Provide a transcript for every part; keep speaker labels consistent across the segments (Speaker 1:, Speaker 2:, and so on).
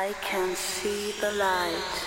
Speaker 1: I can see the light.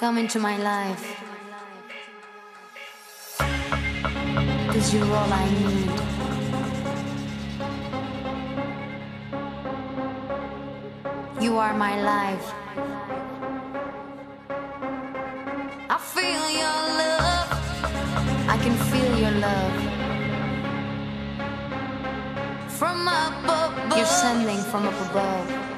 Speaker 2: Into my life. Cause you're all I need. You are my life. I feel your love. I can feel your love. From up above. You're sending from up above.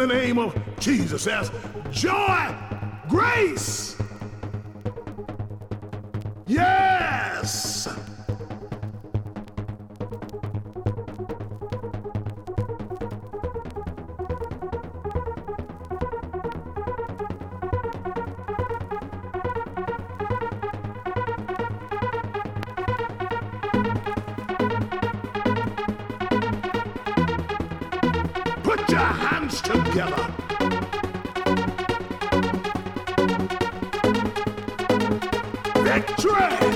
Speaker 3: In the
Speaker 4: name of Jesus. Victory!